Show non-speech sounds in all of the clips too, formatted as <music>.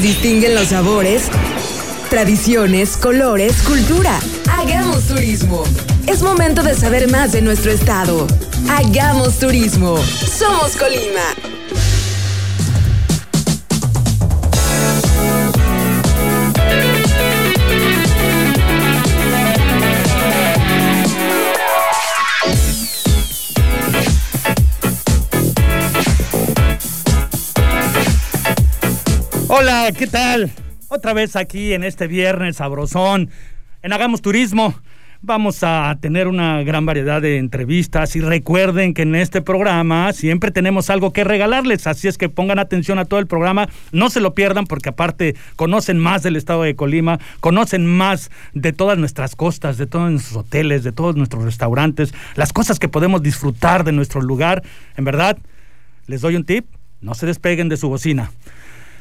distinguen los sabores, tradiciones, colores, cultura. Hagamos turismo. Es momento de saber más de nuestro estado. Hagamos turismo. Somos Colima. Hola, ¿qué tal? Otra vez aquí en este viernes sabrosón, en Hagamos Turismo. Vamos a tener una gran variedad de entrevistas y recuerden que en este programa siempre tenemos algo que regalarles, así es que pongan atención a todo el programa, no se lo pierdan porque aparte conocen más del estado de Colima, conocen más de todas nuestras costas, de todos nuestros hoteles, de todos nuestros restaurantes, las cosas que podemos disfrutar de nuestro lugar. En verdad, les doy un tip, no se despeguen de su bocina.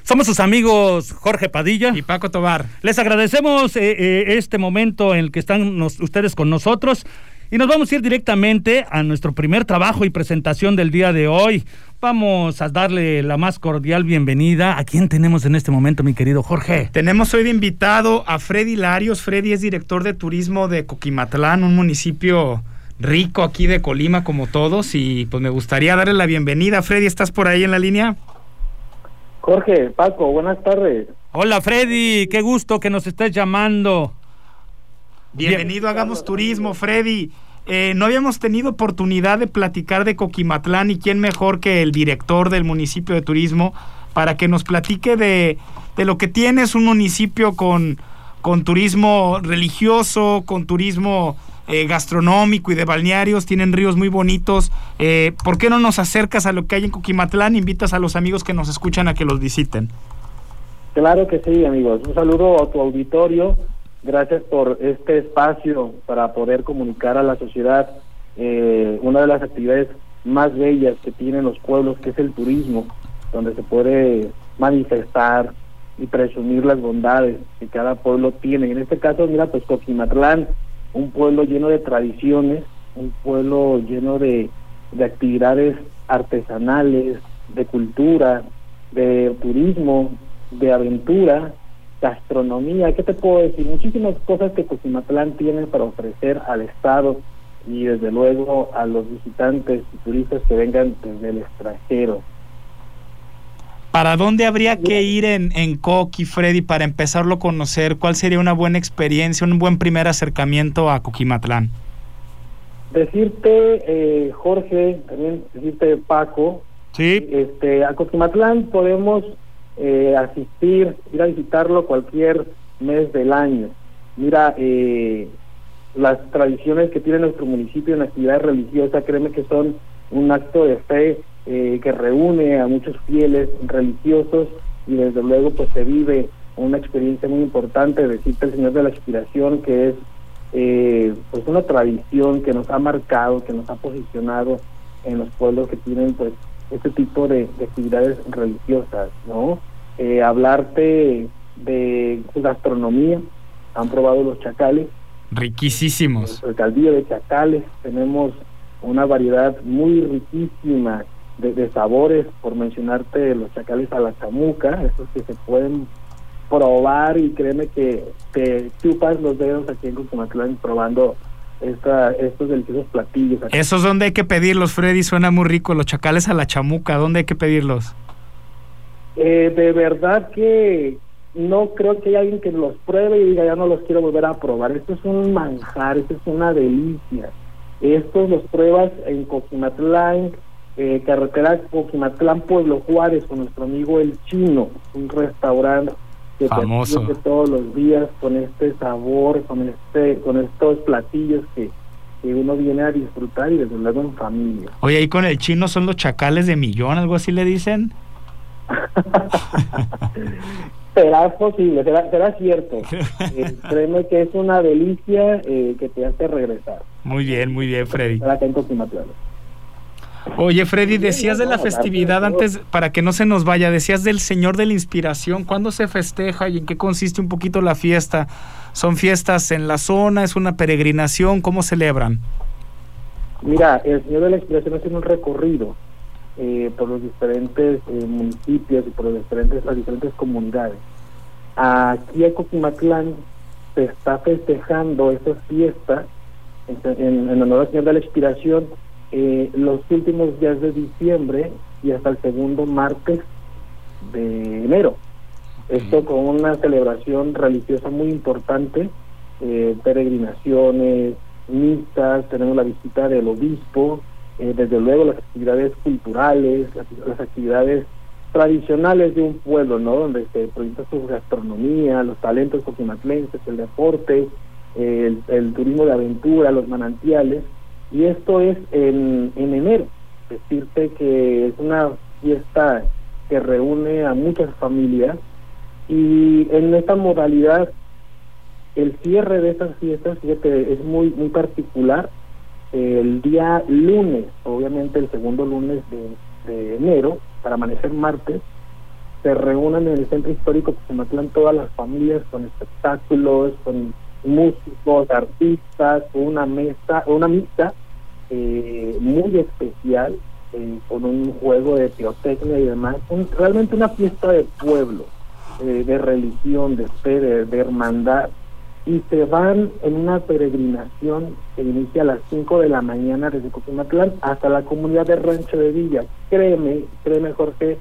Somos sus amigos Jorge Padilla y Paco Tobar. Les agradecemos eh, eh, este momento en el que están ustedes con nosotros y nos vamos a ir directamente a nuestro primer trabajo y presentación del día de hoy. Vamos a darle la más cordial bienvenida. ¿A quién tenemos en este momento, mi querido Jorge? Tenemos hoy de invitado a Freddy Larios. Freddy es director de turismo de Coquimatlán, un municipio rico aquí de Colima como todos y pues me gustaría darle la bienvenida. Freddy, ¿estás por ahí en la línea? Jorge, Paco, buenas tardes. Hola Freddy, qué gusto que nos estés llamando. Bienvenido a Hagamos Turismo, Freddy. Eh, no habíamos tenido oportunidad de platicar de Coquimatlán y quién mejor que el director del municipio de turismo para que nos platique de, de lo que tiene. Es un municipio con, con turismo religioso, con turismo eh, gastronómico y de balnearios, tienen ríos muy bonitos. Eh, ¿Por qué no nos acercas a lo que hay en Coquimatlán? Invitas a los amigos que nos escuchan a que los visiten. Claro que sí, amigos. Un saludo a tu auditorio. Gracias por este espacio para poder comunicar a la sociedad eh, una de las actividades más bellas que tienen los pueblos, que es el turismo, donde se puede manifestar y presumir las bondades que cada pueblo tiene. En este caso, mira, pues Coquimatlán un pueblo lleno de tradiciones, un pueblo lleno de, actividades artesanales, de cultura, de turismo, de aventura, gastronomía, ¿qué te puedo decir? Muchísimas cosas que Coquimatlán tiene para ofrecer al Estado y desde luego a los visitantes y turistas que vengan desde el extranjero. ¿Para dónde habría que ir en, en Coqui, Freddy, para empezarlo a conocer? ¿Cuál sería una buena experiencia, un buen primer acercamiento a Coquimatlán? Decirte, eh, Jorge, también decirte, Paco, sí. este, a Coquimatlán podemos eh, asistir, ir a visitarlo cualquier mes del año. Mira, eh, las tradiciones que tiene nuestro municipio en actividades religiosas, créeme que son un acto de fe eh, que reúne a muchos fieles religiosos y desde luego pues se vive una experiencia muy importante, decirte el Señor de la Inspiración, que es eh, pues una tradición que nos ha marcado, que nos ha posicionado en los pueblos que tienen pues este tipo de, actividades religiosas, ¿no? Eh, hablarte de su gastronomía, han probado los chacales. Riquísimos. El caldillo de chacales, tenemos una variedad muy riquísima de, sabores, por mencionarte los chacales a la chamuca, esos que se pueden probar y créeme que te chupas los dedos aquí en Cucumatlán probando esta, estos deliciosos platillos. ¿Esos dónde hay que pedirlos, Freddy? Suena muy rico, los chacales a la chamuca, ¿dónde hay que pedirlos? Eh, de verdad que no creo que haya alguien que los pruebe y diga ya no los quiero volver a probar. Esto es un manjar, esto es una delicia. Estos los pruebas en Coquimatlán, eh, carretera Coquimatlán, Pueblo Juárez, con nuestro amigo El Chino, un restaurante que famoso todos los días con este sabor, con este, con estos platillos que, uno viene a disfrutar y desde luego en familia. Oye, ahí con el chino son los chacales de millón, algo así le dicen. <laughs> será posible, será, cierto. <laughs> Eh, créeme que es una delicia eh, que te hace regresar. Muy bien, muy bien, Freddy. Oye, Freddy, decías de la festividad antes, para que no se nos vaya, decías del Señor de la Inspiración. ¿Cuándo se festeja y en qué consiste un poquito la fiesta? ¿Son fiestas en la zona? ¿Es una peregrinación? ¿Cómo celebran? Mira, el Señor de la Inspiración hace un recorrido eh, por los diferentes eh, municipios y por los diferentes, las diferentes comunidades. Aquí en Coquimatlán se está festejando esta fiesta en, en honor al Señor de la Expiración eh, los últimos días de diciembre y hasta el segundo martes de enero. Esto con una celebración religiosa muy importante, eh, peregrinaciones, misas, tenemos la visita del obispo, eh, desde luego las actividades culturales, las, actividades tradicionales de un pueblo, ¿no? Donde se proyecta su gastronomía, los talentos coquimatlenses, el deporte, el, el turismo de aventura, los manantiales, y esto es en, en enero. Decirte que es una fiesta que reúne a muchas familias y en esta modalidad el cierre de estas fiestas, fíjate, es muy muy particular. El día lunes, obviamente el segundo lunes de, enero, para amanecer martes, se reúnen en el centro histórico Cusimatlán todas las familias con espectáculos, con músicos, artistas, una mesa, una misa eh, muy especial, eh, con un juego de pirotecnia y demás, realmente una fiesta de pueblo, eh, de religión, de fe, de, hermandad, y se van en una peregrinación que inicia a las 5 de la mañana desde Coquimatlán hasta la comunidad de Rancho de Villa. Créeme, créeme Jorge,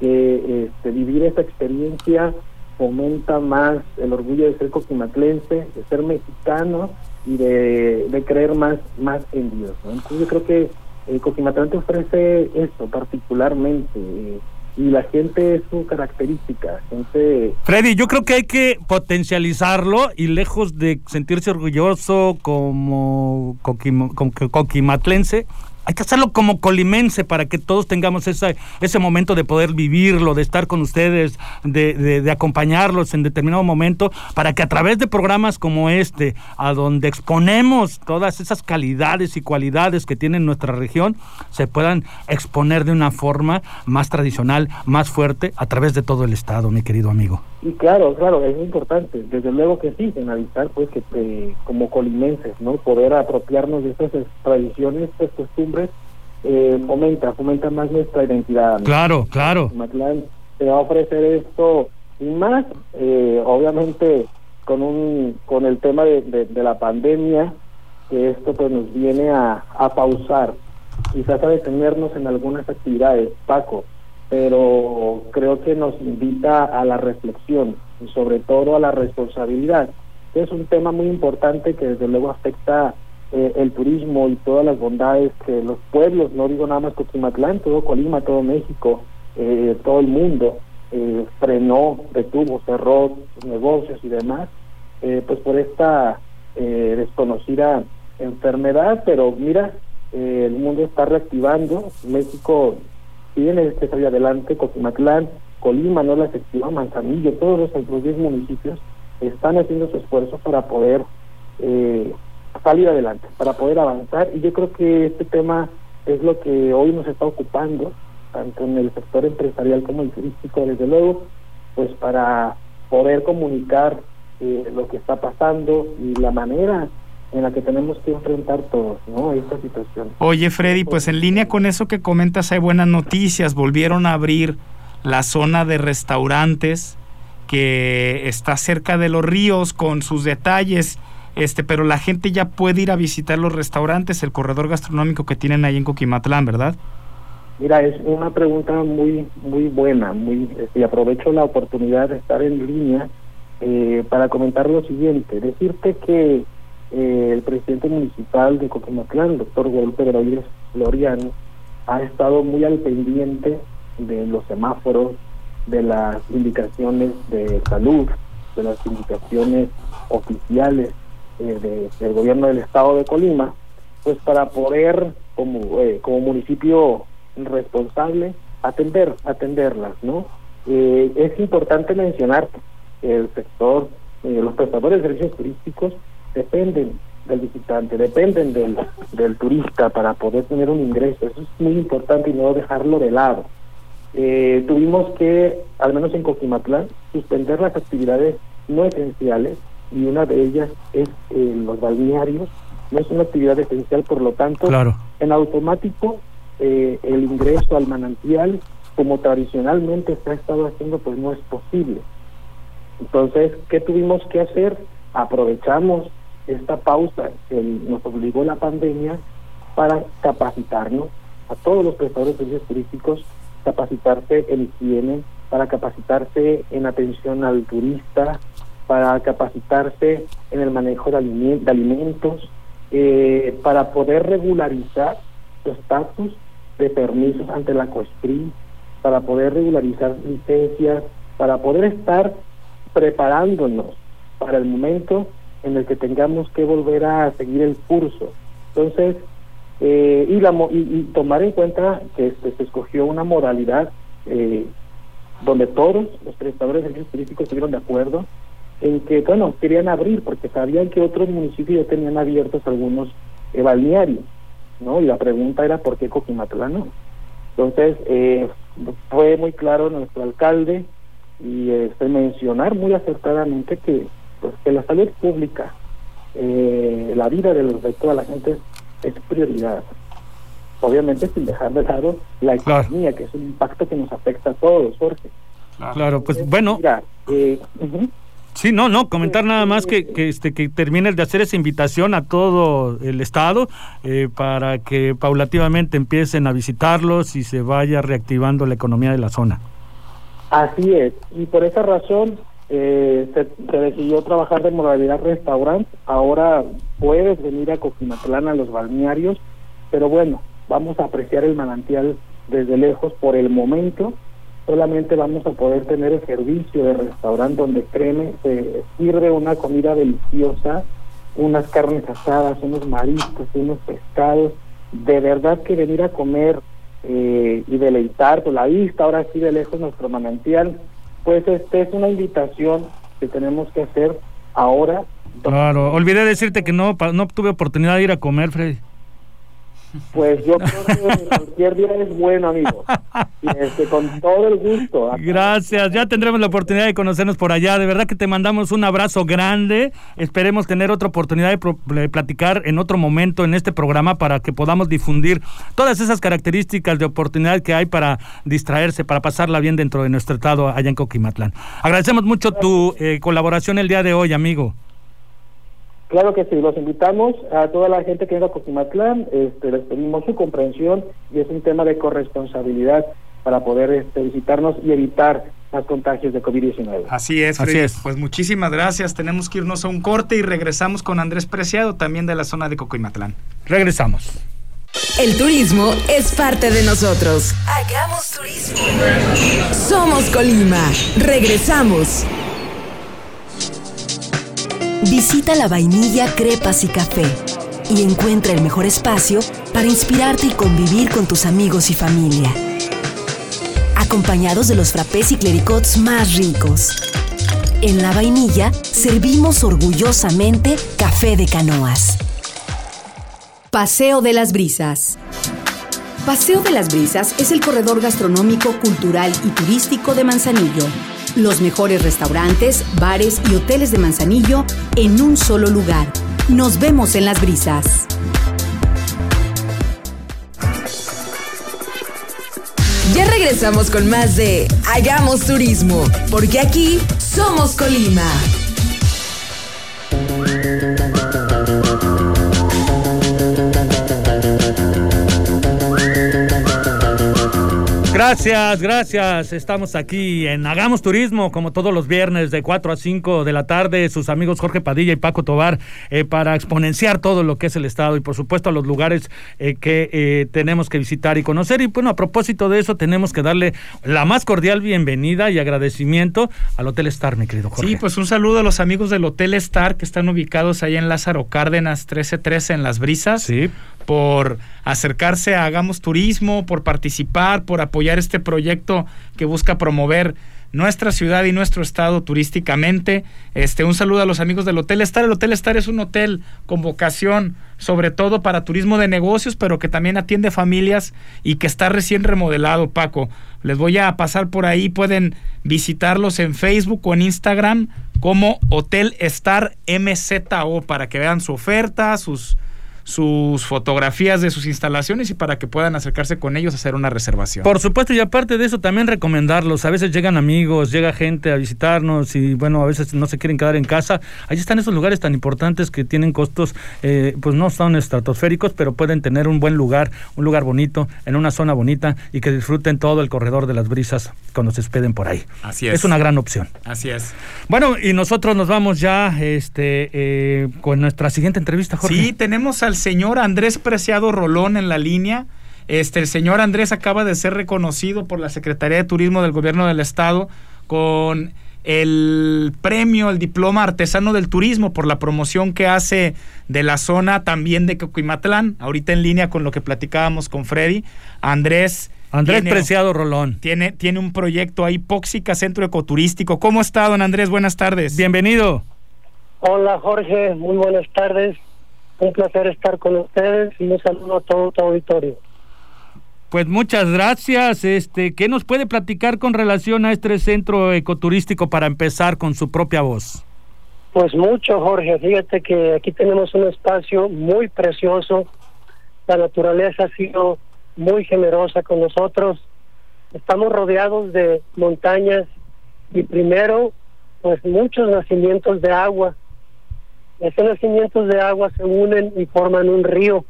que este, vivir esta experiencia fomenta más el orgullo de ser coquimatlense, de ser mexicano y de, creer más, más en Dios. Entonces yo creo que el Coquimatlán te ofrece eso particularmente. Eh, y la gente es su característica. Gente... Freddy, yo creo que hay que potencializarlo y lejos de sentirse orgulloso como coquimatlense, hay que hacerlo como colimense para que todos tengamos ese, ese momento de poder vivirlo, de estar con ustedes, de, de, acompañarlos en determinado momento, para que a través de programas como este, a donde exponemos todas esas calidades y cualidades que tiene nuestra región, se puedan exponer de una forma más tradicional, más fuerte, a través de todo el Estado, mi querido amigo. Y claro, claro, es importante, desde luego que sí, analizar pues que eh, como colimenses, ¿no? Poder apropiarnos de estas tradiciones, estas costumbres, eh, fomenta, fomenta más nuestra identidad. Claro, claro. Matlán se va a ofrecer esto y más, eh, obviamente con un con el tema de, de, la pandemia, que esto pues nos viene a, a pausar, quizás a detenernos en algunas actividades. Paco, pero creo que nos invita a la reflexión y sobre todo a la responsabilidad. Es un tema muy importante que desde luego afecta eh, el turismo y todas las bondades que los pueblos, no digo nada más Coquimatlán, todo Colima, todo México, eh, todo el mundo, eh, frenó, detuvo, cerró negocios y demás, pues por esta desconocida enfermedad, pero mira, el mundo está reactivando, México tiene que salir adelante, Coquimatlán, Colima, no la excepción, Manzanillo, todos los otros 10 municipios están haciendo su esfuerzo para poder eh, salir adelante, para poder avanzar. Y yo creo que este tema es lo que hoy nos está ocupando, tanto en el sector empresarial como el turístico, desde luego, pues para poder comunicar eh, lo que está pasando y la manera en la que tenemos que enfrentar todos, ¿no? Esta situación. Oye, Freddy, pues en línea con eso que comentas hay buenas noticias. Volvieron a abrir la zona de restaurantes que está cerca de los ríos con sus detalles, este, pero la gente ya puede ir a visitar los restaurantes, el corredor gastronómico que tienen ahí en Coquimatlán, ¿verdad? Mira, es una pregunta muy muy buena, muy este, y aprovecho la oportunidad de estar en línea eh, para comentar lo siguiente, decirte que eh, el presidente municipal de Coquimatlán, doctor Golpe de Floriano, ha estado muy al pendiente de los semáforos, de las indicaciones de salud, de las indicaciones oficiales eh, del gobierno del estado de Colima, pues para poder, como, eh, como municipio responsable, atender, atenderlas, ¿no? es importante mencionar el sector, los prestadores de servicios turísticos dependen del visitante, dependen del, del turista para poder tener un ingreso. Eso es muy importante y no dejarlo de lado. Eh, tuvimos que, al menos en Coquimatlán, suspender las actividades no esenciales y una de ellas es eh, los balnearios. No es una actividad esencial, por lo tanto, en automático eh, el ingreso al manantial como tradicionalmente se ha estado haciendo, pues no es posible. Entonces, ¿qué tuvimos que hacer? Aprovechamos esta pausa que nos obligó la pandemia para capacitarnos a todos los prestadores de servicios turísticos, capacitarse en higiene, para capacitarse en atención al turista, para capacitarse en el manejo de, alimentos, eh, para poder regularizar su estatus de permisos ante la COSPRI, para poder regularizar licencias, para poder estar preparándonos para el momento en el que tengamos que volver a seguir el curso. Entonces, eh, y, la, y, tomar en cuenta que este, se escogió una modalidad eh, donde todos los prestadores de servicios turísticos estuvieron de acuerdo en que, bueno, querían abrir porque sabían que otros municipios ya tenían abiertos algunos eh, balnearios, ¿no? Y la pregunta era por qué Coquimatlán no. Entonces, eh, fue muy claro nuestro alcalde y este, mencionar muy acertadamente que, pues, que la salud pública, eh, la vida de, los, de toda la gente es prioridad. Obviamente sin dejar de lado la economía, que es un impacto que nos afecta a todos, Jorge. Claro, pues bueno. eh, Sí, no, no, comentar nada más que, que, este, que termines de hacer esa invitación a todo el Estado eh, para que paulativamente empiecen a visitarlos y se vaya reactivando la economía de la zona. Así es, y por esa razón eh, se, decidió trabajar de modalidad restaurante. Ahora puedes venir a Coquimatlán a los balnearios, pero bueno, vamos a apreciar el manantial desde lejos por el momento solamente vamos a poder tener el servicio de restaurante donde créeme, se sirve una comida deliciosa, unas carnes asadas, unos mariscos, unos pescados. De verdad que venir a comer eh, y deleitar con la vista, ahora sí de lejos nuestro manantial, pues este es una invitación que tenemos que hacer ahora. Claro, olvidé decirte que no, no tuve oportunidad de ir a comer, Freddy. Pues yo creo que cualquier día es bueno, amigo. Este, con todo el gusto. Gracias, ya tendremos la oportunidad de conocernos por allá. De verdad que te mandamos un abrazo grande. Esperemos tener otra oportunidad de, platicar en otro momento en este programa para que podamos difundir todas esas características de oportunidad que hay para distraerse, para pasarla bien dentro de nuestro estado allá en Coquimatlán. Agradecemos mucho tu eh, colaboración el día de hoy, amigo. Claro que sí, los invitamos a toda la gente que venga a Coquimatlán, este, les pedimos su comprensión y es un tema de corresponsabilidad para poder este, visitarnos y evitar más contagios de COVID-19. Así es, Así es. Pues muchísimas gracias. Tenemos que irnos a un corte y regresamos con Andrés Preciado, también de la zona de Coquimatlán. Regresamos. El turismo es parte de nosotros. Hagamos turismo. Somos Colima. Regresamos. Visita la vainilla, crepas y café y encuentra el mejor espacio para inspirarte y convivir con tus amigos y familia. Acompañados de los frappés y clericots más ricos. En la vainilla servimos orgullosamente café de canoas. Paseo de las Brisas. Paseo de las Brisas es el corredor gastronómico, cultural y turístico de Manzanillo los mejores restaurantes, bares y hoteles de Manzanillo en un solo lugar. Nos vemos en las brisas. Ya regresamos con más de Hagamos Turismo, porque aquí somos Colima. Gracias, gracias. Estamos aquí en Hagamos Turismo, como todos los viernes de 4 a 5 de la tarde. Sus amigos Jorge Padilla y Paco Tobar eh, para exponenciar todo lo que es el Estado y, por supuesto, a los lugares eh, que eh, tenemos que visitar y conocer. Y bueno, a propósito de eso, tenemos que darle la más cordial bienvenida y agradecimiento al Hotel Star, mi querido Jorge. Sí, pues un saludo a los amigos del Hotel Star que están ubicados ahí en Lázaro Cárdenas 1313 en Las Brisas. Sí por acercarse a Hagamos Turismo, por participar, por apoyar este proyecto que busca promover nuestra ciudad y nuestro estado turísticamente. Este, un saludo a los amigos del Hotel Star. El Hotel Star es un hotel con vocación sobre todo para turismo de negocios, pero que también atiende familias y que está recién remodelado, Paco. Les voy a pasar por ahí, pueden visitarlos en Facebook o en Instagram como Hotel Star MZO para que vean su oferta, sus sus fotografías de sus instalaciones y para que puedan acercarse con ellos a hacer una reservación. Por supuesto, y aparte de eso también recomendarlos. A veces llegan amigos, llega gente a visitarnos y bueno, a veces no se quieren quedar en casa. Ahí están esos lugares tan importantes que tienen costos, eh, pues no son estratosféricos, pero pueden tener un buen lugar, un lugar bonito, en una zona bonita y que disfruten todo el corredor de las brisas cuando se espeden por ahí. Así es. Es una gran opción. Así es. Bueno, y nosotros nos vamos ya este, eh, con nuestra siguiente entrevista, Jorge. Sí, tenemos al señor Andrés Preciado Rolón en la línea. Este, el señor Andrés acaba de ser reconocido por la Secretaría de Turismo del Gobierno del Estado con el premio, el diploma artesano del turismo por la promoción que hace de la zona también de Coquimatlán. Ahorita en línea con lo que platicábamos con Freddy. Andrés. Andrés Preciado Rolón. Tiene, tiene un proyecto ahí, Póxica Centro Ecoturístico. ¿Cómo está, don Andrés? Buenas tardes. Bienvenido. Hola, Jorge. Muy buenas tardes. Un placer estar con ustedes y un saludo a todo tu auditorio. Pues muchas gracias. Este, ¿qué nos puede platicar con relación a este centro ecoturístico para empezar con su propia voz? Pues mucho, Jorge. Fíjate que aquí tenemos un espacio muy precioso. La naturaleza ha sido muy generosa con nosotros. Estamos rodeados de montañas y primero, pues muchos nacimientos de agua. Estos nacimientos de agua se unen y forman un río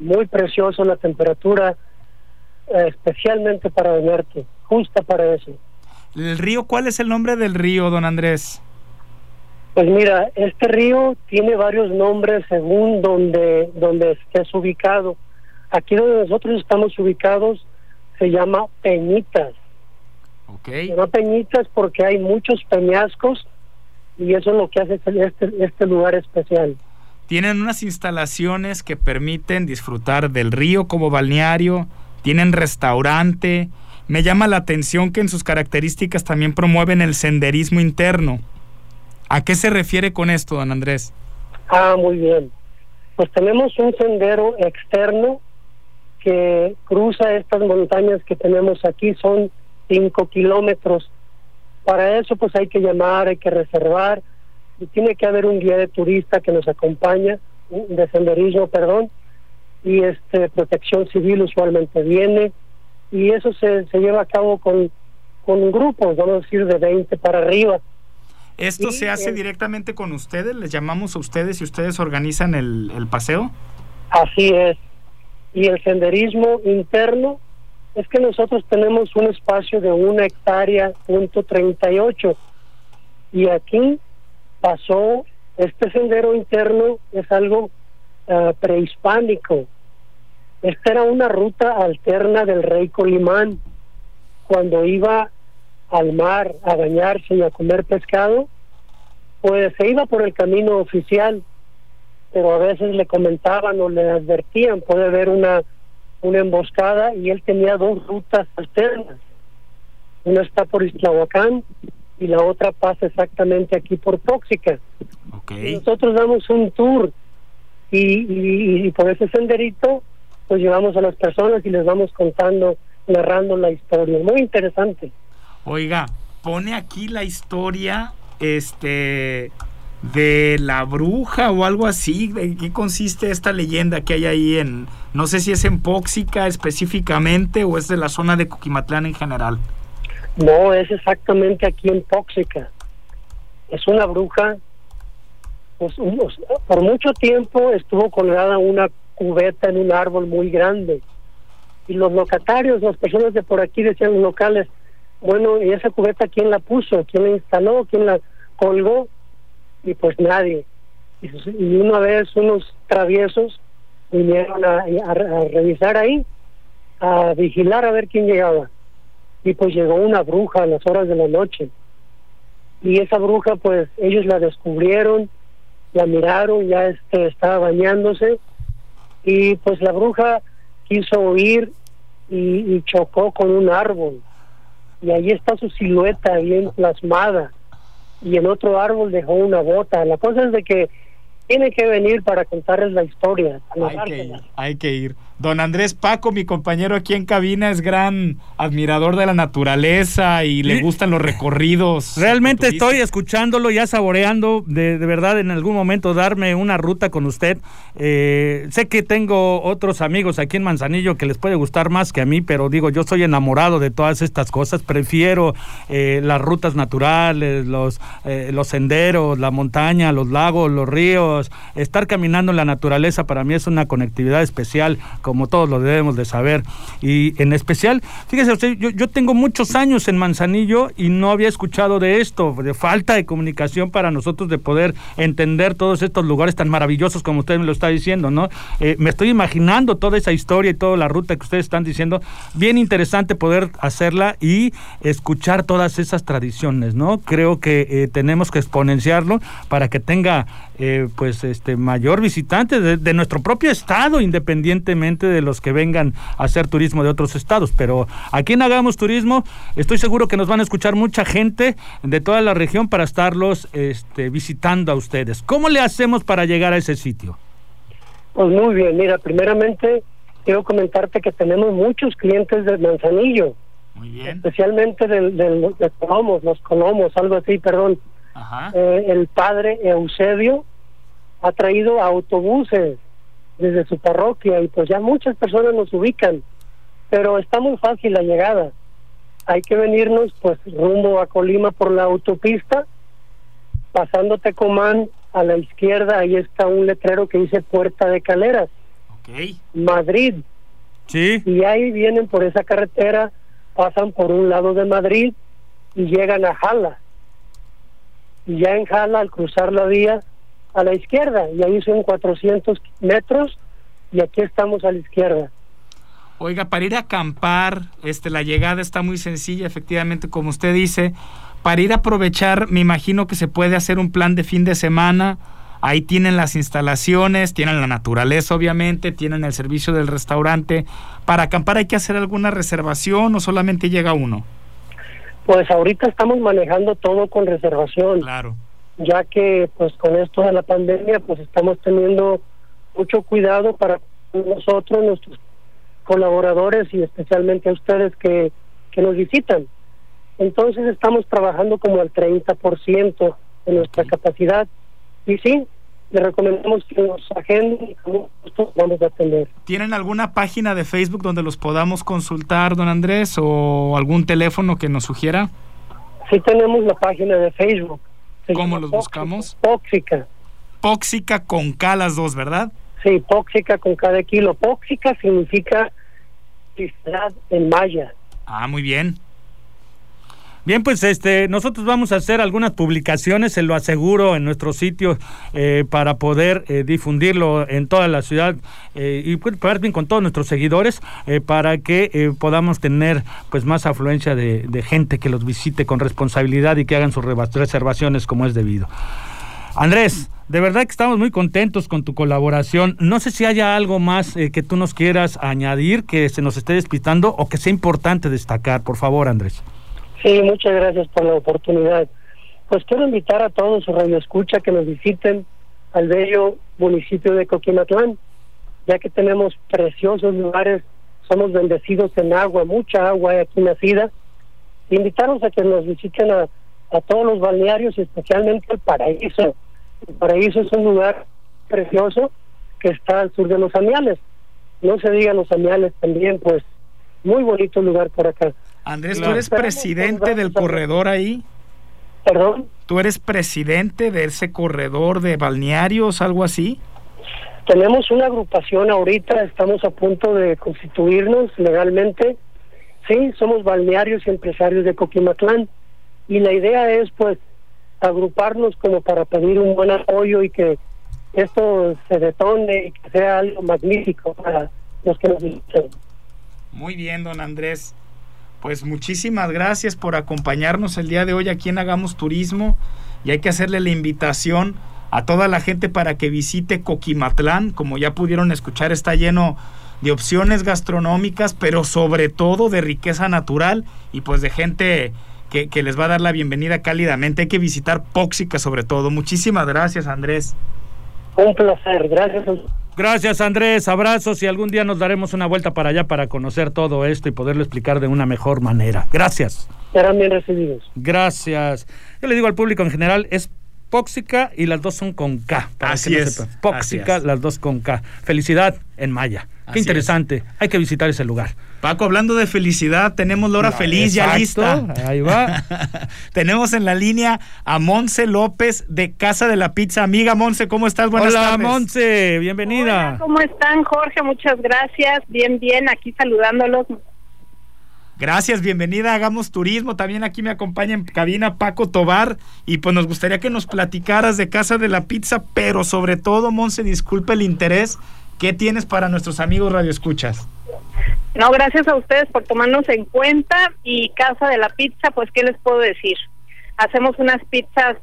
muy precioso. La temperatura eh, especialmente para bañarte, justa para eso. ¿El río? ¿Cuál es el nombre del río, don Andrés? Pues mira, este río tiene varios nombres según donde, donde estés ubicado. Aquí donde nosotros estamos ubicados se llama Peñitas. Okay. Se llama Peñitas porque hay muchos peñascos y eso es lo que hace este, este lugar especial. Tienen unas instalaciones que permiten disfrutar del río como balneario, tienen restaurante. Me llama la atención que en sus características también promueven el senderismo interno. ¿A qué se refiere con esto, don Andrés? Ah, muy bien. Pues tenemos un sendero externo que cruza estas montañas que tenemos aquí, son cinco kilómetros. Para eso pues hay que llamar, hay que reservar, y tiene que haber un guía de turista que nos acompaña, de senderismo, perdón, y este protección civil usualmente viene y eso se, se lleva a cabo con, con grupos, vamos a decir de 20 para arriba. ¿Esto se hace directamente con ustedes? ¿Les llamamos a ustedes y ustedes organizan el, el paseo? Así es. Y el senderismo interno es que nosotros tenemos un espacio de una hectárea, punto 38. Y aquí pasó, este sendero interno es algo uh, prehispánico. Esta era una ruta alterna del rey Colimán. Cuando iba al mar a bañarse y a comer pescado, pues se iba por el camino oficial, pero a veces le comentaban o le advertían, puede haber una, una emboscada y él tenía dos rutas alternas. Una está por Islahuacán y la otra pasa exactamente aquí por Tóxica. Okay. Nosotros damos un tour y, y, y por ese senderito pues llevamos a las personas y les vamos contando, narrando la historia. Muy interesante. Oiga, pone aquí la historia este de la bruja o algo así. ¿De qué consiste esta leyenda que hay ahí en, no sé si es en Póxica específicamente o es de la zona de Coquimatlán en general? No, es exactamente aquí en Póxica. Es una bruja. Pues, por mucho tiempo estuvo colgada una cubeta en un árbol muy grande. Y los locatarios, las personas de por aquí decían los locales, bueno, ¿y esa cubeta quién la puso? ¿Quién la instaló? ¿Quién la colgó? Y pues nadie. Y una vez unos traviesos vinieron a, revisar ahí, a vigilar a ver quién llegaba. Y pues llegó una bruja a las horas de la noche. Y esa bruja, pues ellos la descubrieron, la miraron, ya este, estaba bañándose y pues la bruja quiso huir y, y, chocó con un árbol y ahí está su silueta bien plasmada y en otro árbol dejó una bota. La cosa es de que tiene que venir para contarles la historia. Hay que ir, hay que ir Don Andrés Paco, mi compañero aquí en cabina, es gran admirador de la naturaleza y le gustan los recorridos. Realmente estoy escuchándolo, ya saboreando, de, verdad en algún momento darme una ruta con usted. Eh, sé que tengo otros amigos aquí en Manzanillo que les puede gustar más que a mí, pero digo, yo soy enamorado de todas estas cosas. Prefiero eh, las rutas naturales, los, eh, los senderos, la montaña, los lagos, los ríos. Estar caminando en la naturaleza para mí es una conectividad especial como todos lo debemos de saber. Y en especial, fíjese usted, yo, tengo muchos años en Manzanillo y no había escuchado de esto, de falta de comunicación para nosotros de poder entender todos estos lugares tan maravillosos como usted me lo está diciendo, ¿no? Eh, me estoy imaginando toda esa historia y toda la ruta que ustedes están diciendo, bien interesante poder hacerla y escuchar todas esas tradiciones, ¿no? Creo que eh, tenemos que exponenciarlo para que tenga eh, pues este mayor visitante de, nuestro propio estado, independientemente de los que vengan a hacer turismo de otros estados. Pero aquí en Hagamos Turismo, estoy seguro que nos van a escuchar mucha gente de toda la región para estarlos este, visitando a ustedes. ¿Cómo le hacemos para llegar a ese sitio? Pues muy bien, mira, primeramente quiero comentarte que tenemos muchos clientes de Manzanillo. Muy bien. Especialmente del, de Colomos, los Colomos, algo así, perdón. Eh, el padre Eusebio ha traído autobuses desde su parroquia y pues ya muchas personas nos ubican, pero está muy fácil la llegada. Hay que venirnos pues rumbo a Colima por la autopista, pasando Tecomán a la izquierda, ahí está un letrero que dice Puerta de Caleras. Madrid. Sí. Y ahí vienen por esa carretera, pasan por un lado de Madrid y llegan a Jala. Y ya en Jala, al cruzar la vía, a la izquierda y ahí son 400 metros y aquí estamos a la izquierda. Oiga, para ir a acampar, este, la llegada está muy sencilla, efectivamente, como usted dice. Para ir a aprovechar, me imagino que se puede hacer un plan de fin de semana. Ahí tienen las instalaciones, tienen la naturaleza, obviamente, tienen el servicio del restaurante. Para acampar hay que hacer alguna reservación o solamente llega uno. Pues ahorita estamos manejando todo con reservación. Claro ya que pues con esto de la pandemia pues estamos teniendo mucho cuidado para nosotros, nuestros colaboradores y especialmente a ustedes que, que nos visitan. Entonces estamos trabajando como al 30% de nuestra capacidad y sí, le recomendamos que nos agenden y como vamos a atender. ¿Tienen alguna página de Facebook donde los podamos consultar, don Andrés, o algún teléfono que nos sugiera? Sí tenemos la página de Facebook. ¿Cómo los buscamos? Póxica. Póxica con K las dos, ¿verdad? Sí, póxica con cada kilo. Póxica significa ciudad en maya. Ah, muy bien. Bien, pues este, nosotros vamos a hacer algunas publicaciones, se lo aseguro, en nuestro sitio eh, para poder eh, difundirlo en toda la ciudad eh, y pues, con todos nuestros seguidores para que podamos tener pues más afluencia de, de, gente que los visite con responsabilidad y que hagan sus reservaciones como es debido. Andrés, de verdad que estamos muy contentos con tu colaboración. No sé si haya algo más que tú nos quieras añadir, que se nos esté despistando o que sea importante destacar. Por favor, Andrés. Sí, muchas gracias por la oportunidad. Pues quiero invitar a todos su radio escucha que nos visiten al bello municipio de Coquimatlán, ya que tenemos preciosos lugares, somos bendecidos en agua, mucha agua aquí nacida. Invitarlos a que nos visiten a, a todos los balnearios, especialmente el Paraíso. El Paraíso es un lugar precioso que está al sur de los Amiales. No se diga los Amiales también, pues muy bonito lugar por acá. Andrés, ¿tú eres presidente del corredor ahí? ¿Perdón? ¿Tú eres presidente de ese corredor de balnearios, algo así? Tenemos una agrupación ahorita, estamos a punto de constituirnos legalmente. Sí, somos balnearios y empresarios de Coquimatlán. Y la idea es, pues, agruparnos como para pedir un buen apoyo y que esto se detone y que sea algo magnífico para los que nos visitan. Muy bien, don Andrés. Pues muchísimas gracias por acompañarnos el día de hoy aquí en Hagamos Turismo y hay que hacerle la invitación a toda la gente para que visite Coquimatlán, como ya pudieron escuchar está lleno de opciones gastronómicas, pero sobre todo de riqueza natural y pues de gente que, que les va a dar la bienvenida cálidamente. Hay que visitar Póxica sobre todo. Muchísimas gracias Andrés. Un placer, gracias. Gracias Andrés, abrazos y algún día nos daremos una vuelta para allá para conocer todo esto y poderlo explicar de una mejor manera. Gracias. Serán bien recibidos. Gracias. Yo le digo al público en general, es Póxica y las dos son con K. Así es. Póxica, las dos con K. Felicidad en Maya. Qué interesante. Hay que visitar ese lugar. Paco, hablando de felicidad, tenemos Lora Feliz ya lista. Ahí va. <laughs> tenemos en la línea a Monse López de Casa de la Pizza. Amiga Monse, ¿cómo estás? Buenas Hola, tardes. Monse, bienvenida. Hola, ¿cómo están, Jorge? Muchas gracias. Bien, bien, aquí saludándolos. Gracias, bienvenida. Hagamos turismo. También aquí me acompaña en cabina Paco Tobar. Y pues nos gustaría que nos platicaras de Casa de la Pizza, pero sobre todo, Monse, disculpe el interés. ¿Qué tienes para nuestros amigos radioescuchas? No, gracias a ustedes por tomarnos en cuenta. Y Casa de la Pizza, pues, ¿qué les puedo decir? Hacemos unas pizzas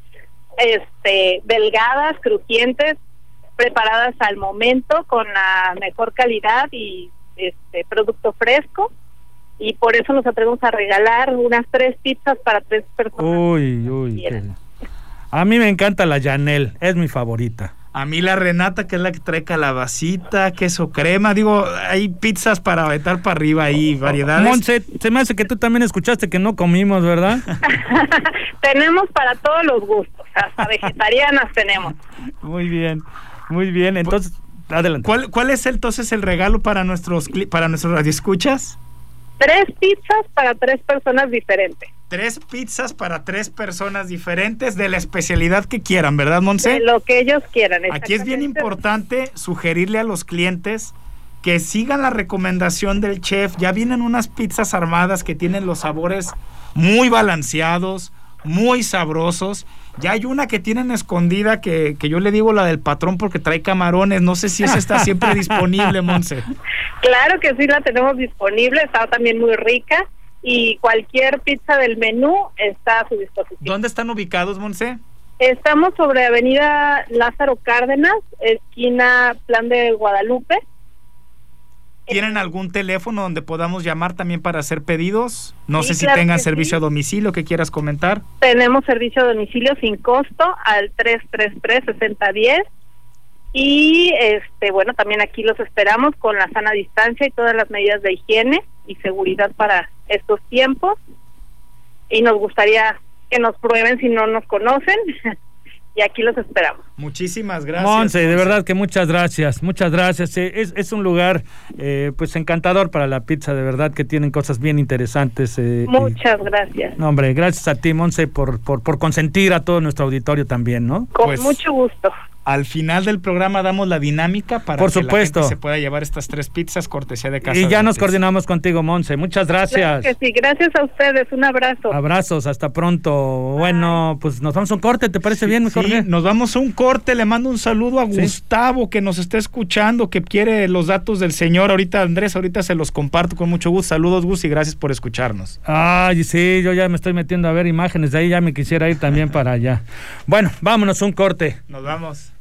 este, delgadas, crujientes, preparadas al momento, con la mejor calidad y este producto fresco. Y por eso nos atrevemos a regalar unas tres pizzas para tres personas. Uy, uy. qué- A mí me encanta la Janel, es mi favorita. A mí la Renata, que es la que trae calabacita, queso crema. Digo, hay pizzas para aventar para arriba ahí, variedades. Monse, se me hace que tú también escuchaste que no comimos, ¿verdad? <laughs> tenemos para todos los gustos, hasta vegetarianas tenemos. Muy bien, muy bien. Entonces, adelante. ¿Cuál, ¿Cuál es entonces el regalo para nuestros cli- para nuestros radioescuchas? Tres pizzas para tres personas diferentes. Tres pizzas para tres personas diferentes de la especialidad que quieran, ¿verdad, Monse? De lo que ellos quieran. Aquí es bien importante sugerirle a los clientes que sigan la recomendación del chef. Ya vienen unas pizzas armadas que tienen los sabores muy balanceados, muy sabrosos. Ya hay una que tienen escondida que, que yo le digo la del patrón porque trae camarones. No sé si esa está siempre <laughs> disponible, Monse. Claro que sí la tenemos disponible, está también muy rica y cualquier pizza del menú está a su disposición. ¿Dónde están ubicados, Monse? Estamos sobre Avenida Lázaro Cárdenas, esquina Plan de Guadalupe. ¿Tienen algún teléfono donde podamos llamar también para hacer pedidos? No Sí, sé si claro tengan servicio sí. a domicilio que quieras comentar. Tenemos servicio a domicilio sin costo al 333-6010. Y este bueno, también aquí los esperamos con la sana distancia y todas las medidas de higiene y seguridad para estos tiempos. Y nos gustaría que nos prueben si no nos conocen. <laughs> y aquí los esperamos. Muchísimas gracias. Monse, de verdad que muchas gracias, muchas gracias. Eh, Es, es un lugar eh, pues encantador para la pizza, de verdad que tienen cosas bien interesantes. eh, y- Muchas gracias. no, hombre, gracias a ti, Monse, por, por, por consentir a todo nuestro auditorio también, ¿no? Con Pues- mucho gusto. Al final del programa damos la dinámica para Por que supuesto. la gente se pueda llevar estas tres pizzas cortesía de casa. Y ya nos coordinamos contigo, Monse. Muchas Claro gracias. que sí, gracias a ustedes. Un abrazo. Abrazos, hasta pronto. Bueno, pues nos vamos a un corte, ¿te parece bien, Sí, Jorge? nos vamos a un corte. Le mando un saludo a Sí. Gustavo que nos está escuchando, que quiere los datos del señor. Ahorita, Andrés, ahorita se los comparto con mucho gusto. Saludos, Gus, y gracias por escucharnos. Ay, sí, yo ya me estoy metiendo a ver imágenes de ahí, ya me quisiera ir también para allá. <laughs> Bueno, vámonos un corte. Nos vamos.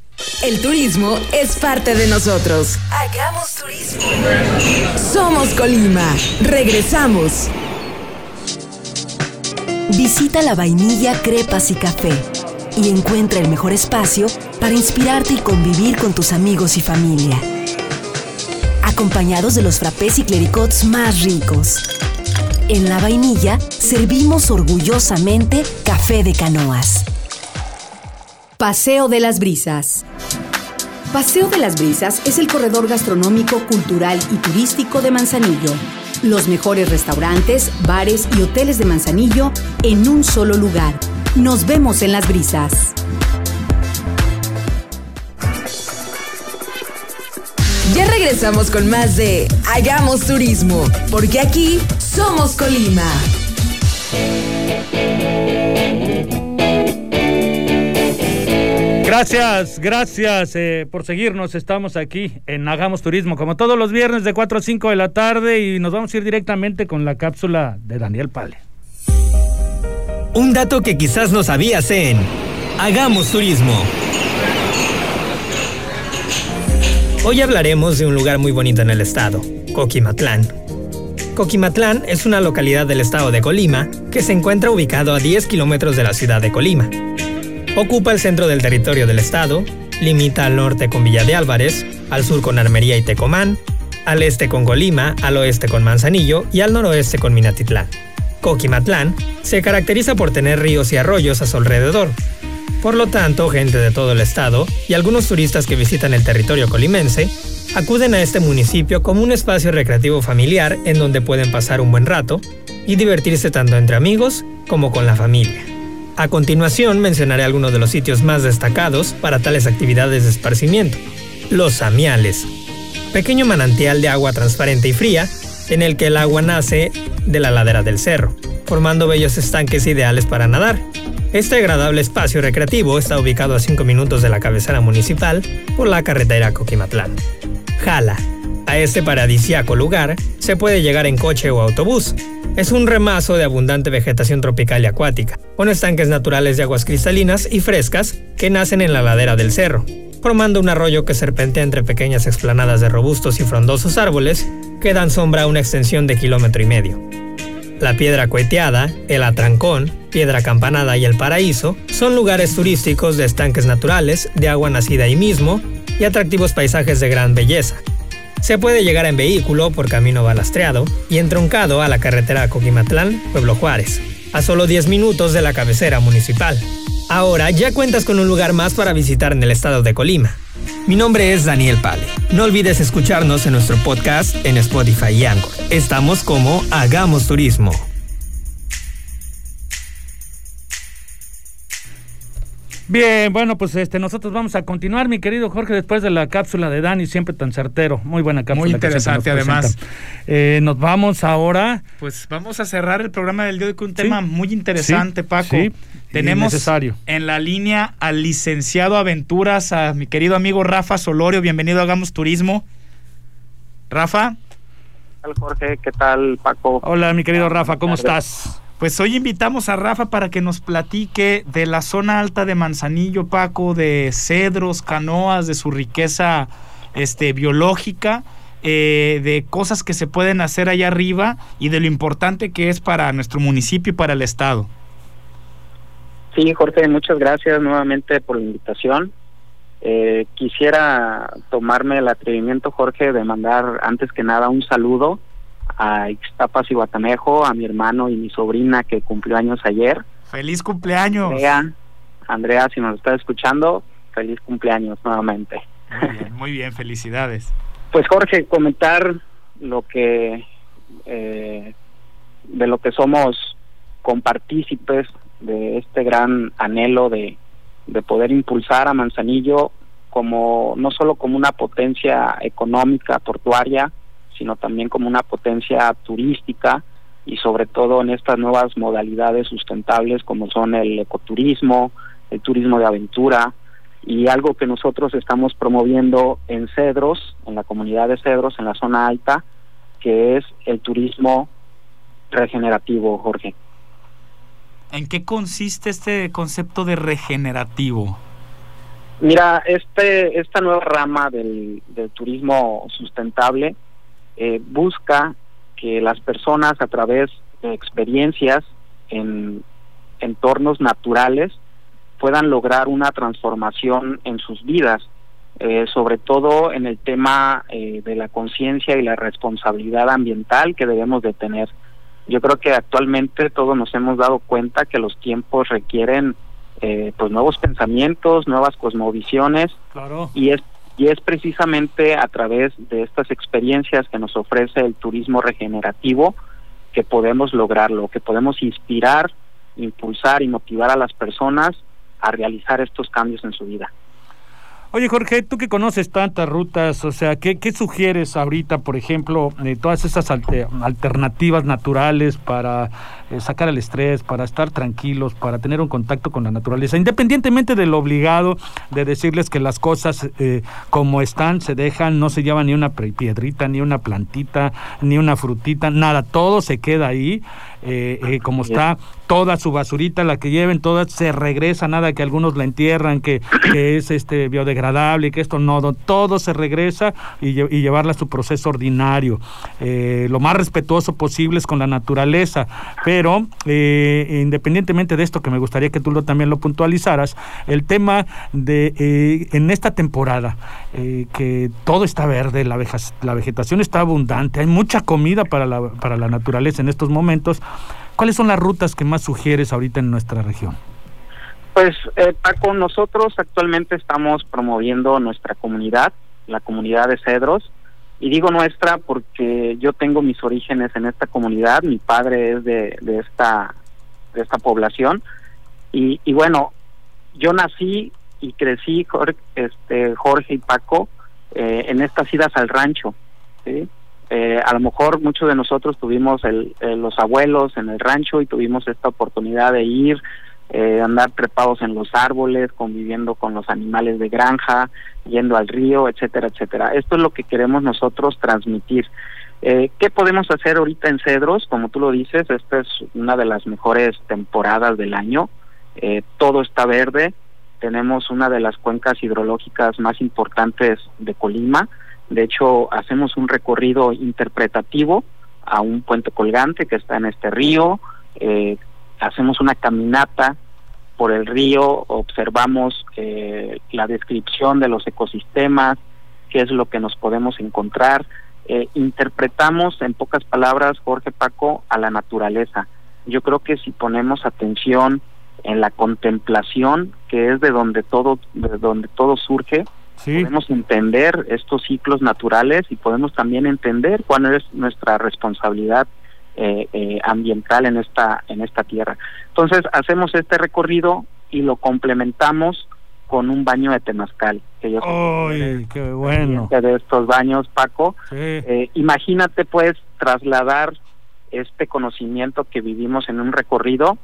El turismo es parte de nosotros. Hagamos turismo. Somos Colima. Regresamos. Visita la vainilla Crepas y Café y encuentra el mejor espacio para inspirarte y convivir con tus amigos y familia. Acompañados de los frappés y clericots más ricos. En la vainilla servimos orgullosamente café de canoas. Paseo de las Brisas. Paseo de las Brisas es el corredor gastronómico, cultural y turístico de Manzanillo. Los mejores restaurantes, bares y hoteles de Manzanillo en un solo lugar. Nos vemos en las brisas. Ya regresamos con más de Hagamos Turismo, porque aquí somos Colima. Gracias, gracias eh, por seguirnos. Estamos aquí en Hagamos Turismo, como todos los viernes de 4 a 5 de la tarde, y nos vamos a ir directamente con la cápsula de Daniel Pale. Un dato que quizás no sabías en Hagamos Turismo. Hoy hablaremos de un lugar muy bonito en el estado, Coquimatlán. Coquimatlán es una localidad del estado de Colima que se encuentra ubicado a 10 kilómetros de la ciudad de Colima. Ocupa el centro del territorio del estado Limita al norte con Villa de Álvarez, al sur con Armería y Tecomán, al este con Golima, al oeste con Manzanillo y al noroeste con Minatitlán. Coquimatlán se caracteriza por tener ríos y arroyos a su alrededor. Por lo tanto, gente de todo el estado y algunos turistas que visitan el territorio colimense acuden a este municipio como un espacio recreativo familiar en donde pueden pasar un buen rato y divertirse tanto entre amigos como con la familia. A continuación mencionaré algunos de los sitios más destacados para tales actividades de esparcimiento. Los Amiales. Pequeño manantial de agua transparente y fría en el que el agua nace de la ladera del cerro, formando bellos estanques ideales para nadar. Este agradable espacio recreativo está ubicado a 5 minutos de la cabecera municipal por la carretera Coquimatlán. Jala. A este paradisiaco lugar se puede llegar en coche o autobús. Es un remazo de abundante vegetación tropical y acuática, con estanques naturales de aguas cristalinas y frescas que nacen en la ladera del cerro, formando un arroyo que serpentea entre pequeñas explanadas de robustos y frondosos árboles que dan sombra a una extensión de kilómetro y medio. La Piedra Cueteada, el Atrancón, Piedra Campanada y el Paraíso son lugares turísticos de estanques naturales, de agua nacida ahí mismo y atractivos paisajes de gran belleza. Se puede llegar en vehículo por camino balastreado y entroncado a la carretera Coquimatlán, Pueblo Juárez, a solo 10 minutos de la cabecera municipal. Ahora ya cuentas con un lugar más para visitar en el estado de Colima. Mi nombre es Daniel Pale. No olvides escucharnos en nuestro podcast en Spotify y Anchor. Estamos como Hagamos Turismo. Bien, bueno, pues este, nosotros vamos a continuar, mi querido Jorge, después de la cápsula de Dani, siempre tan certero. Muy buena cápsula. Muy interesante, además. Eh, nos vamos ahora. Pues vamos a cerrar el programa del día de hoy con un tema muy interesante, Paco. Sí, Tenemos en la línea al licenciado Aventuras, a mi querido amigo Rafa Solorio. Bienvenido a Hagamos Turismo. Rafa. ¿Qué tal, Jorge? ¿Qué tal, Paco? Hola, mi querido Rafa, ¿cómo estás? Pues hoy invitamos a Rafa para que nos platique de la zona alta de Manzanillo, Paco, de cedros, canoas, de su riqueza este, biológica, eh, de cosas que se pueden hacer allá arriba y de lo importante que es para nuestro municipio y para el Estado. Sí, Jorge, muchas gracias nuevamente por la invitación. Eh, quisiera tomarme el atrevimiento, Jorge, de mandar antes que nada un saludo a Ixtapas y Guatanejo, a mi hermano y mi sobrina que cumplió años ayer. ¡Feliz cumpleaños! Andrea, Andrea si nos está escuchando, feliz cumpleaños nuevamente. Muy bien, muy bien felicidades. Pues Jorge, comentar lo que eh, de lo que somos compartícipes de este gran anhelo de, de poder impulsar a Manzanillo como no solo como una potencia económica portuaria, sino también como una potencia turística y sobre todo en estas nuevas modalidades sustentables como son el ecoturismo, el turismo de aventura y algo que nosotros estamos promoviendo en Cedros, en la comunidad de Cedros, en la zona alta, que es el turismo regenerativo, Jorge. ¿En qué consiste este concepto de regenerativo? Mira, este, esta nueva rama del, del turismo sustentable eh, busca que las personas a través de experiencias en entornos naturales puedan lograr una transformación en sus vidas, eh, sobre todo en el tema eh, de la conciencia y la responsabilidad ambiental que debemos de tener. Yo creo que actualmente todos nos hemos dado cuenta que los tiempos requieren pues nuevos pensamientos, nuevas cosmovisiones y es y es precisamente a través de estas experiencias que nos ofrece el turismo regenerativo que podemos lograrlo, que podemos inspirar, impulsar y motivar a las personas a realizar estos cambios en su vida. Oye, Jorge, tú que conoces tantas rutas, o sea, ¿qué, qué sugieres ahorita, por ejemplo, de todas esas alternativas naturales para eh, sacar el estrés, para estar tranquilos, para tener un contacto con la naturaleza, independientemente del obligado de decirles que las cosas eh, como están se dejan, no se lleva ni una piedrita, ni una plantita, ni una frutita, nada, todo se queda ahí. Eh, eh, como está toda su basurita, la que lleven, toda se regresa, nada que algunos la entierran, que, que es este biodegradable, que esto no, todo se regresa y, llevarla a su proceso ordinario. Eh, lo más respetuoso posible es con la naturaleza, pero independientemente de esto, que me gustaría que tú lo, también lo puntualizaras, el tema de en esta temporada, que todo está verde, la, la vegetación está abundante, hay mucha comida para la, para la naturaleza en estos momentos, ¿Cuáles son las rutas que más sugieres ahorita en nuestra región? Pues eh, Paco, nosotros actualmente estamos promoviendo nuestra comunidad, la comunidad de Cedros, y digo nuestra porque yo tengo mis orígenes en esta comunidad, mi padre es de, esta de esta población y, y bueno, yo nací y crecí Jorge, este Jorge y Paco eh, en estas idas al rancho, ¿sí? Eh, a lo mejor muchos de nosotros tuvimos el, los abuelos en el rancho y tuvimos esta oportunidad de ir, eh, andar trepados en los árboles, conviviendo con los animales de granja, yendo al río, etcétera, etcétera. Esto es lo que queremos nosotros transmitir. Eh, ¿Qué podemos hacer ahorita en Cedros? Como tú lo dices, esta es una de las mejores temporadas del año. Eh, todo está verde. Tenemos una de las cuencas hidrológicas más importantes de Colima de hecho, hacemos un recorrido interpretativo a un puente colgante que está en este río, eh, hacemos una caminata por el río, observamos eh, la descripción de los ecosistemas, qué es lo que nos podemos encontrar, eh, interpretamos en pocas palabras, Jorge Paco, a la naturaleza. Yo creo que si ponemos atención en la contemplación, que es de donde todo, de donde todo surge, Podemos entender estos ciclos naturales y podemos también entender cuál es nuestra responsabilidad eh, eh, ambiental en esta en esta tierra. Entonces hacemos este recorrido y lo complementamos con un baño de temazcal. Que yo ¡Ay, qué bueno! De estos baños, Paco. Eh, imagínate, pues, trasladar este conocimiento que vivimos en un recorrido,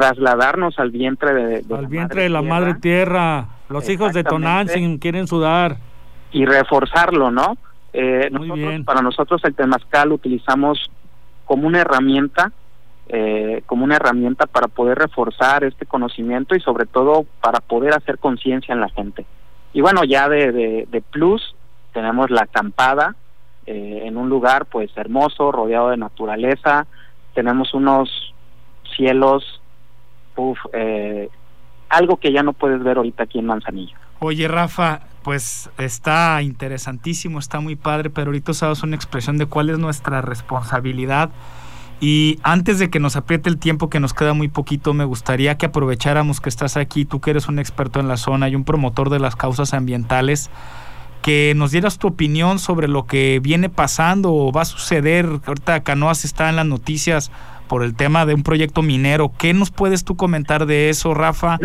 trasladarnos al vientre de, al vientre de la madre tierra los hijos de Tonantzin quieren sudar. Y reforzarlo, ¿no? Eh, nosotros, Para nosotros el temazcal utilizamos como una herramienta, eh, como una herramienta para poder reforzar este conocimiento y sobre todo para poder hacer conciencia en la gente. Y bueno, ya de, de, plus tenemos la acampada eh, en un lugar pues hermoso, rodeado de naturaleza, tenemos unos cielos eh, algo que ya no puedes ver ahorita aquí en Manzanillo. Oye, Rafa, pues está interesantísimo, está muy padre, pero ahorita usabas una expresión de cuál es nuestra responsabilidad. Y antes de que nos apriete el tiempo, que nos queda muy poquito, me gustaría que aprovecháramos que estás aquí, tú que eres un experto en la zona y un promotor de las causas ambientales, que nos dieras tu opinión sobre lo que viene pasando o va a suceder. Ahorita Canoas está en las noticias por el tema de un proyecto minero. ¿Qué nos puedes tú comentar de eso, Rafa?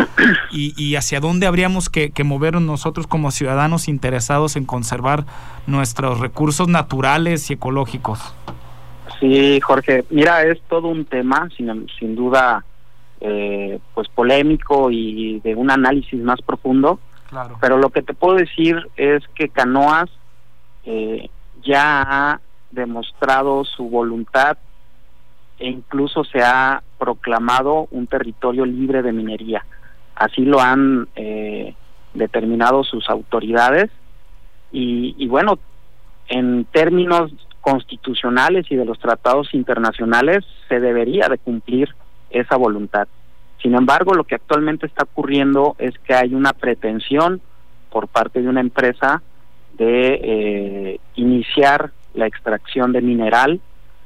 Y, hacia dónde habríamos que, que movernos nosotros como ciudadanos interesados en conservar nuestros recursos naturales y ecológicos. Sí, Jorge. Mira, es todo un tema, sin, sin duda, eh, pues polémico y de un análisis más profundo. Claro. Pero lo que te puedo decir es que Canoas eh, ya ha demostrado su voluntad e incluso se ha proclamado un territorio libre de minería. Así lo han eh, determinado sus autoridades y, bueno, en términos constitucionales y de los tratados internacionales se debería de cumplir esa voluntad. Sin embargo, lo que actualmente está ocurriendo es que hay una pretensión por parte de una empresa de eh, iniciar la extracción de mineral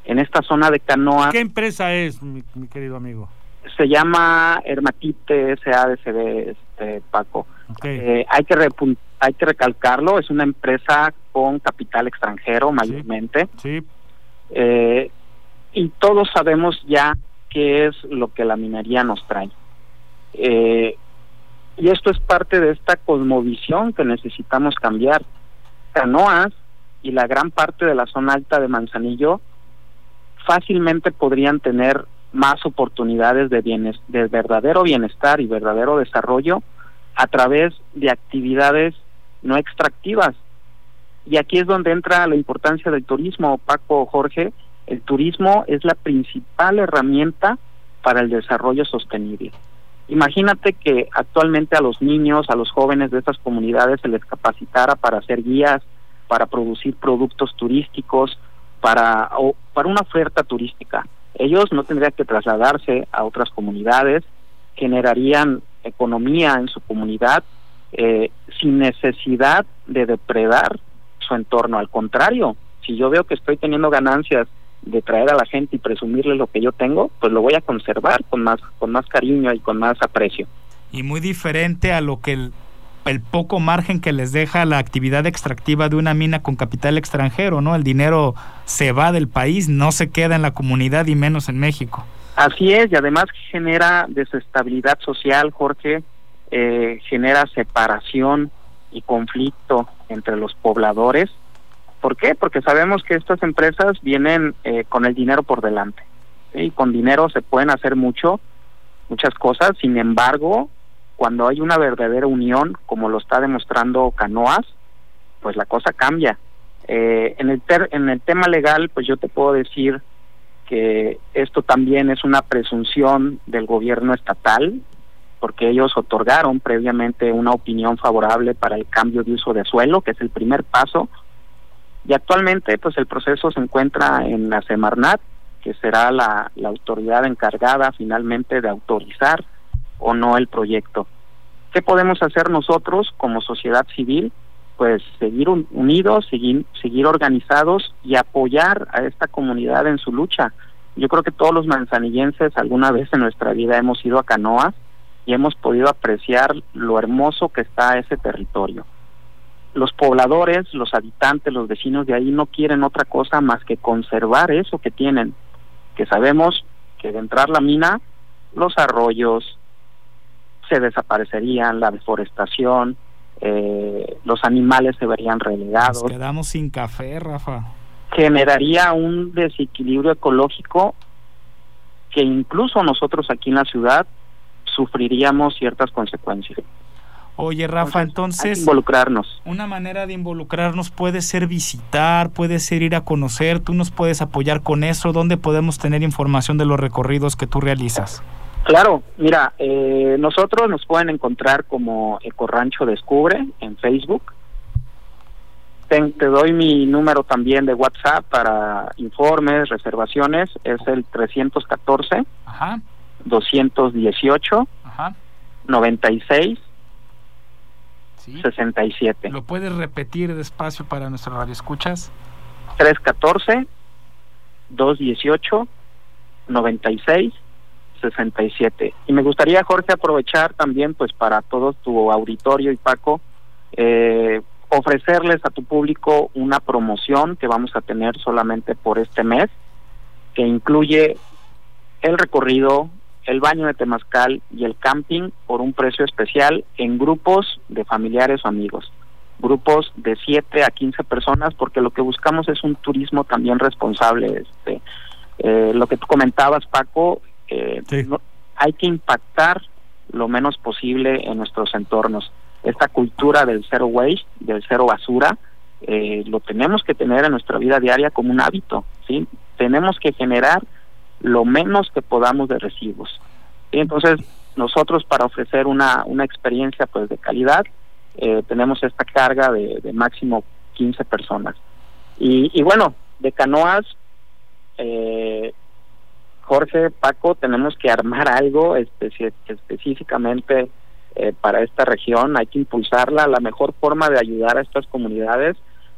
en esta zona de Canoa. ¿Qué empresa es, mi, querido amigo? Se llama Hermatite SADCB, este, Paco. Eh, hay, que hay que recalcarlo, es una empresa con capital extranjero mayormente. Sí. Eh, y todos sabemos ya qué es lo que la minería nos trae. Eh, y esto es parte de esta cosmovisión que necesitamos cambiar. Canoas y la gran parte de la zona alta de Manzanillo fácilmente podrían tener más oportunidades de, bienes, de verdadero bienestar y verdadero desarrollo a través de actividades no extractivas. Y aquí es donde entra la importancia del turismo, Paco Jorge, El turismo es la principal herramienta para el desarrollo sostenible. Imagínate que actualmente a los niños, a los jóvenes de estas comunidades se les capacitara para hacer guías, para producir productos turísticos, para, o para una oferta turística. Ellos no tendrían que trasladarse a otras comunidades, generarían economía en su comunidad eh, sin necesidad de depredar su entorno. Al contrario, si yo veo que estoy teniendo ganancias de traer a la gente y presumirle lo que yo tengo, pues lo voy a conservar con más, con más cariño y con más aprecio. Y muy diferente a lo que el, el poco margen que les deja la actividad extractiva de una mina con capital extranjero, ¿no? El dinero se va del país, no se queda en la comunidad y menos en México. Así es, y además genera desestabilidad social, Jorge, eh, genera separación y conflicto entre los pobladores ¿Por qué? Porque sabemos que estas empresas vienen eh, con el dinero por delante. Y con dinero se pueden hacer mucho, muchas cosas. Sin embargo, cuando hay una verdadera unión, como lo está demostrando Canoas, pues la cosa cambia. Eh, en, el en el tema legal, pues yo te puedo decir que esto también es una presunción del gobierno estatal, porque ellos otorgaron previamente una opinión favorable para el cambio de uso de suelo, que es el primer paso y actualmente pues el proceso se encuentra en la Semarnat, que será la, autoridad encargada finalmente de autorizar o no el proyecto. ¿Qué podemos hacer nosotros como sociedad civil? Pues seguir unidos, seguir, seguir organizados y apoyar a esta comunidad en su lucha. Yo creo que todos los manzanillenses alguna vez en nuestra vida hemos ido a canoas y hemos podido apreciar lo hermoso que está ese territorio los pobladores, los habitantes, los vecinos de ahí no quieren otra cosa más que conservar eso que tienen, que sabemos que de entrar la mina, los arroyos se desaparecerían, la deforestación, eh, los animales se verían relegados. Nos quedamos sin café, Rafa. Generaría un desequilibrio ecológico que incluso nosotros aquí en la ciudad sufriríamos ciertas consecuencias. Oye, Rafa, entonces... involucrarnos. Una manera de involucrarnos puede ser visitar, puede ser ir a conocer, tú nos puedes apoyar con eso, ¿dónde podemos tener información de los recorridos que tú realizas? Claro, mira, eh, nosotros nos pueden encontrar como Ecorancho Descubre en Facebook. Te, te, doy mi número también de WhatsApp para informes, reservaciones, es el 314 Ajá. 218 Ajá. 96 67. ¿Lo puedes repetir despacio para nuestro radio escuchas? 314 218 96 67. Y me gustaría, Jorge, aprovechar también, pues, para todo tu auditorio y Paco, eh, ofrecerles a tu público una promoción que vamos a tener solamente por este mes, que incluye el recorrido, el baño de temazcal y el camping por un precio especial en grupos de familiares o amigos. Grupos de 7 a 15 personas porque lo que buscamos es un turismo también responsable. Este, eh, lo que tú comentabas, Paco, eh, hay que impactar lo menos posible en nuestros entornos. Esta cultura del cero waste, del cero basura, eh, lo tenemos que tener en nuestra vida diaria como un hábito. ¿sí? Tenemos que generar lo menos que podamos de residuos. Y entonces nosotros para ofrecer una, una experiencia pues de calidad eh, tenemos esta carga de, máximo 15 personas. Y, y bueno, de canoas, eh, Jorge, Paco, tenemos que armar algo específicamente eh, para esta región, hay que impulsarla. La mejor forma de ayudar a estas comunidades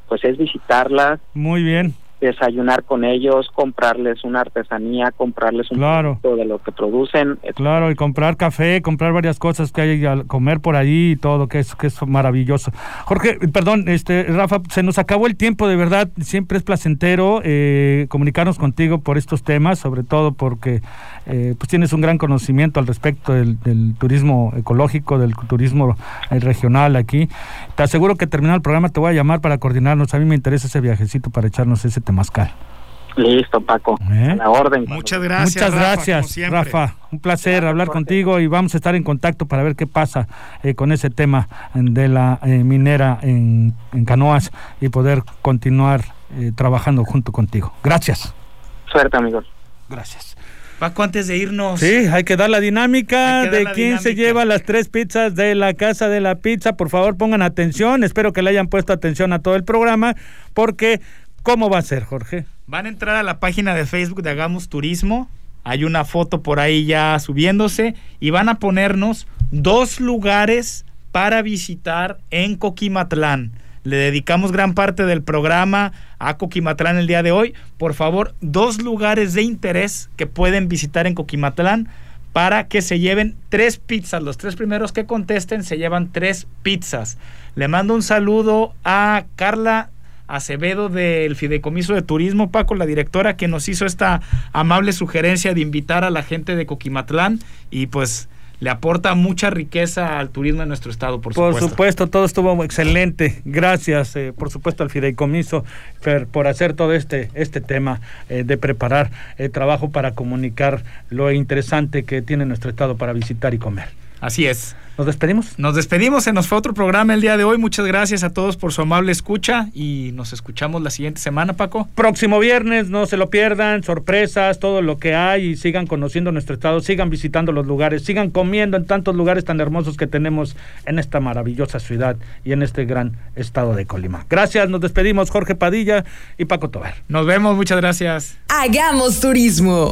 pues es visitarlas. Muy bien desayunar con ellos, comprarles una artesanía, comprarles un claro. de lo que producen. Claro, y comprar café, comprar varias cosas que hay a comer por ahí y todo, que es, que es maravilloso. Jorge, perdón, este Rafa, se nos acabó el tiempo, de verdad, siempre es placentero eh, comunicarnos contigo por estos temas, sobre todo porque eh, pues tienes un gran conocimiento al respecto del, turismo ecológico, del turismo eh, regional aquí. Te aseguro que terminado el programa te voy a llamar para coordinarnos. A mí me interesa ese viajecito para echarnos ese temazcal. Listo, Paco. ¿Eh? la orden. Muchas gracias. Muchas gracias, Rafa. Un placer hablar contigo y vamos a estar en contacto para ver qué pasa eh, con ese tema de la eh, minera en, Canoas y poder continuar trabajando junto contigo. Gracias. Suerte, amigos. Gracias. Paco, antes de irnos. Sí, hay que dar la dinámica dar de la quién se lleva las tres pizzas de la casa de la pizza. Por favor, pongan atención. Espero que le hayan puesto atención a todo el programa, porque ¿cómo va a ser, Jorge? Van a entrar a la página de Facebook de Hagamos Turismo. Hay una foto por ahí ya subiéndose y van a ponernos dos lugares para visitar en Coquimatlán. Le dedicamos gran parte del programa a Coquimatlán el día de hoy. Por favor, dos lugares de interés que pueden visitar en Coquimatlán para que se lleven tres pizzas. Los tres primeros que contesten se llevan tres pizzas. Le mando un saludo a Carla Acevedo del Fideicomiso de Turismo, Paco, la directora que nos hizo esta amable sugerencia de invitar a la gente de Coquimatlán y pues le aporta mucha riqueza al turismo en nuestro estado, por Por supuesto. supuesto, todo estuvo excelente. Gracias, eh, por supuesto, al Fideicomiso por hacer todo este, este tema eh, de preparar el trabajo para comunicar lo interesante que tiene nuestro estado para visitar y comer. Así es. ¿Nos despedimos? Nos despedimos, se nos fue otro programa el día de hoy. Muchas gracias a todos por su amable escucha y nos escuchamos la siguiente semana, Paco. Próximo viernes, no se lo pierdan, sorpresas, todo lo que hay y sigan conociendo nuestro estado, sigan visitando los lugares, sigan comiendo en tantos lugares tan hermosos que tenemos en esta maravillosa ciudad y en este gran estado de Colima. Gracias, nos despedimos Jorge Padilla y Paco Tobar. Nos vemos, muchas gracias. Hagamos turismo.